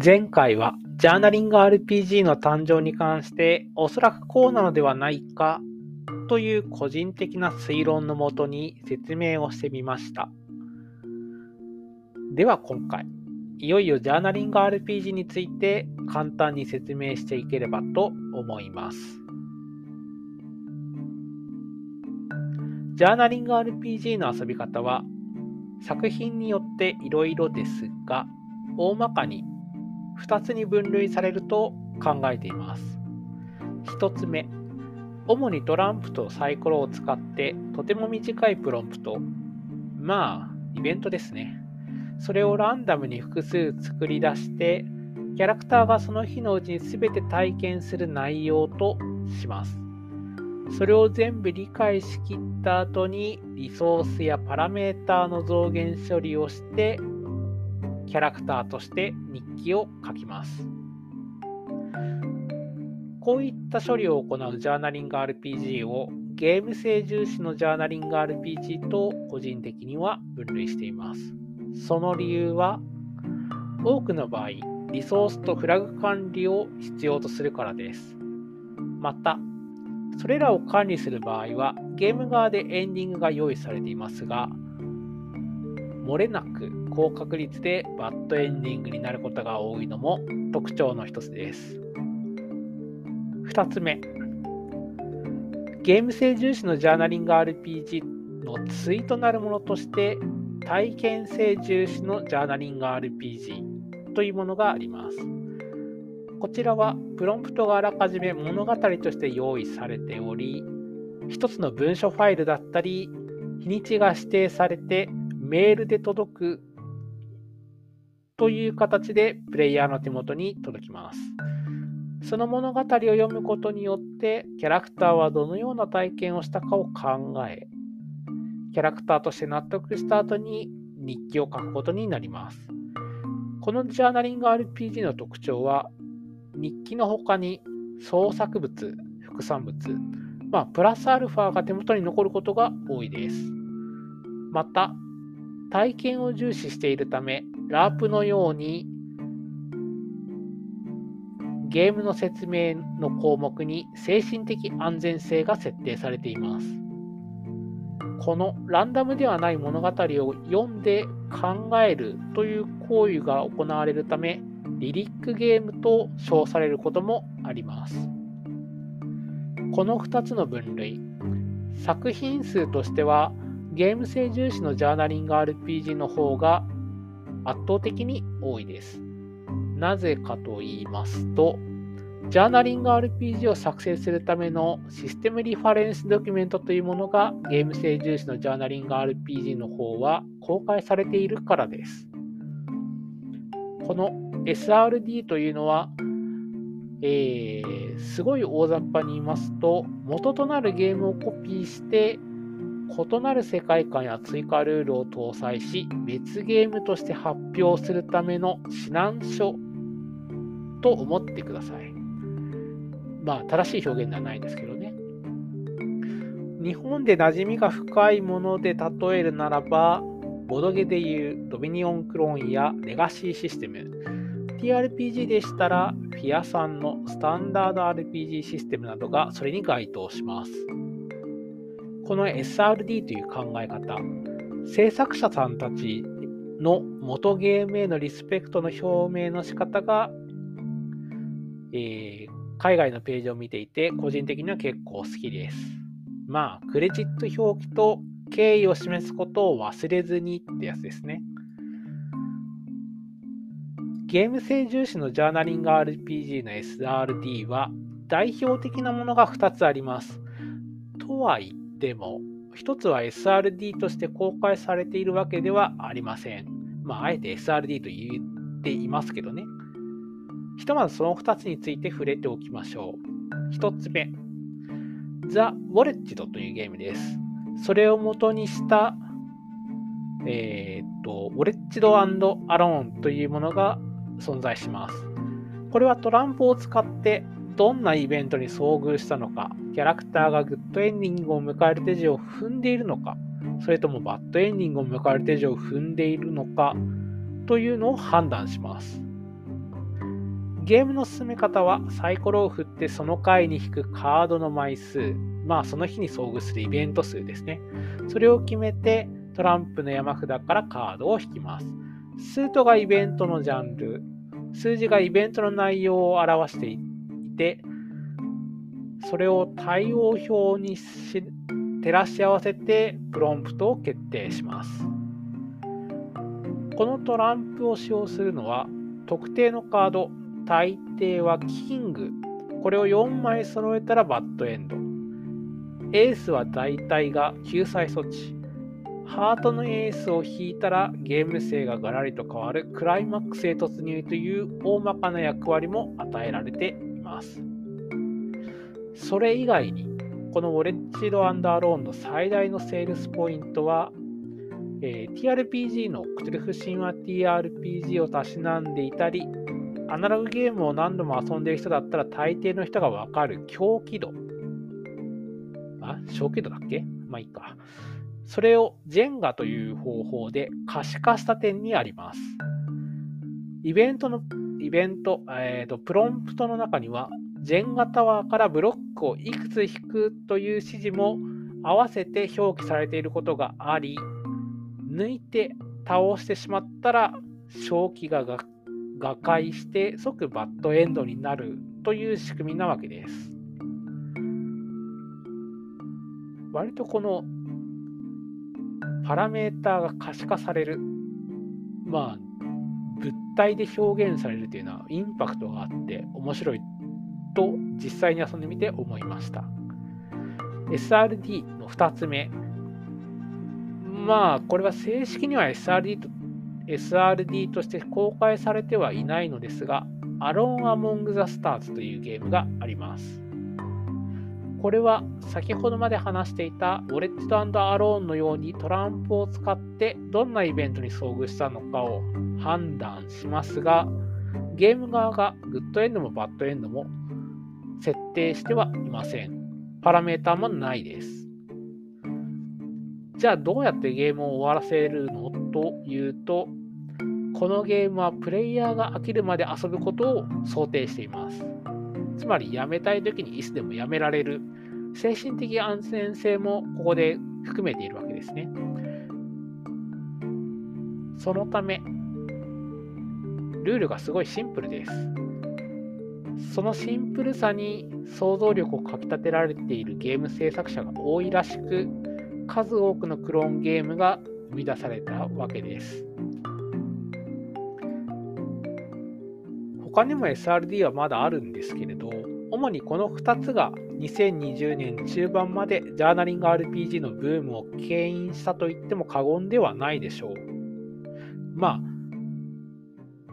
前回はジャーナリング RPG の誕生に関しておそらくこうなのではないかという個人的な推論のもとに説明をしてみました。では今回、いよいよジャーナリング RPG について簡単に説明していければと思います。ジャーナリング RPG の遊び方は作品によっていろいろですが、大まかに2つに分類されると考えています。1つ目、主にトランプとサイコロを使ってとても短いプロンプト、まあ、イベントですね。それをランダムに複数作り出して、キャラクターがその日のうちに全て体験する内容とします。それを全部理解しきった後にリソースやパラメーターの増減処理をしてキャラクターとして日記を書きます。こういった処理を行うジャーナリング RPG をゲーム性重視のジャーナリング RPG と個人的には分類しています。その理由は多くの場合リソースとフラグ管理を必要とするからです。また、それらを管理する場合はゲーム側でエンディングが用意されていますが、漏れなく高確率でバッドエンディングになることが多いのも特徴の一つです。2つ目、ゲーム性重視のジャーナリング RPG の対となるものとして体験性重視のジャーナリング RPG というものがあります。こちらはプロンプトがあらかじめ物語として用意されており、一つの文書ファイルだったり、日にちが指定されてメールで届くという形でプレイヤーの手元に届きます。その物語を読むことによってキャラクターはどのような体験をしたかを考え、キャラクターとして納得した後に日記を書くことになります。このジャーナリング RPG の特徴は、日記の他に創作物、副産物、まあ、プラスアルファが手元に残ることが多いです。また、体験を重視しているため、ラープのようにゲームの説明の項目に精神的安全性が設定されています。このランダムではない物語を読んで考えるという行為が行われるため、リリックゲームと称されることもあります。この2つの分類、作品数としてはゲーム性重視のジャーナリング RPG の方が圧倒的に多いです。なぜかと言いますと、ジャーナリング RPG を作成するためのシステムリファレンスドキュメントというものがゲーム性重視のジャーナリング RPG の方は公開されているからです。この SRD というのは、えー、すごい大雑把に言いますと、元となるゲームをコピーして異なる世界観や追加ルールを搭載し、別ゲームとして発表するための指南書と思ってください。まあ、正しい表現ではないですけどね。日本で馴染みが深いもので例えるならば、ボドゲでいうドミニオンクローンやレガシーシステム、TRPG でしたら、フィアさんのスタンダード RPG システムなどがそれに該当します。この SRD という考え方、制作者さんたちの元ゲームへのリスペクトの表明の仕方が、えー、海外のページを見ていて、個人的には結構好きです。まあ、クレジット表記と敬意を示すことを忘れずにってやつですね。ゲーム性重視のジャーナリング RPG の SRD は代表的なものが2つあります。とは言っても、一つは SRD として公開されているわけではありません。まあ、あえて SRD と言っていますけどね。ひとまずその2つについて触れておきましょう。1つ目、ザ・ウォレッジドというゲームです。それを元にした、えー、っと、ウォレッジドアローンというものが存在します。これはトランプを使ってどんなイベントに遭遇したのか、キャラクターがグッドエンディングを迎える手順を踏んでいるのか、それともバッドエンディングを迎える手順を踏んでいるのかというのを判断します。ゲームの進め方はサイコロを振ってその回に引くカードの枚数、まあその日に遭遇するイベント数ですね。それを決めてトランプの山札からカードを引きます。スートがイベントのジャンル、数字がイベントの内容を表していて、それを対応表にし照らし合わせてプロンプトを決定します。このトランプを使用するのは特定のカード、大抵はキング、これを4枚揃えたらバッドエンド。エースは大体が救済措置。ハートのエースを引いたらゲーム性がガラリと変わるクライマックスへ突入という大まかな役割も与えられてます。それ以外に、この Wretched and Alone の最大のセールスポイントは、えー、TRPG のクトゥルフ神話 TRPG をたしなんでいたり、アナログゲームを何度も遊んでいる人だったら大抵の人がわかる狂気度。あ、小気度だっけ？まあいいか。それをジェンガという方法で可視化した点にあります。イベントの、イベント、えーと、プロンプトの中には、ジェンガタワーからブロックをいくつ引くという指示も合わせて表記されていることがあり、抜いて倒してしまったら、正気が瓦解して即バッドエンドになるという仕組みなわけです。割とこのパラメーターが可視化される、まあ、体で表現されるというのはインパクトがあって面白いと実際に遊んでみて思いました。SRD の2つ目。まあ、これは正式には SRD と SRD として公開されてはいないのですが、Alone Among the Stars というゲームがあります。これは先ほどまで話していたウォレッジドアローンのようにトランプを使ってどんなイベントに遭遇したのかを判断しますが、ゲーム側がグッドエンドもバッドエンドも設定してはいません。パラメータもないです。じゃあどうやってゲームを終わらせるのというと、このゲームはプレイヤーが飽きるまで遊ぶことを想定しています。つまりやめたい時にいつでもやめられる精神的安全性もここで含めているわけですね。そのため、ルールがすごいシンプルです。そのシンプルさに想像力をかきたてられているゲーム制作者が多いらしく、数多くのクローンゲームが生み出されたわけです。他にも SRD はまだあるんですけれど、主にこの2つが2020年中盤までジャーナリング RPG のブームを牽引したと言っても過言ではないでしょう。まあ、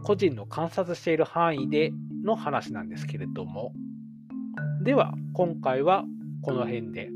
個人の観察している範囲での話なんですけれども。では、今回はこの辺で。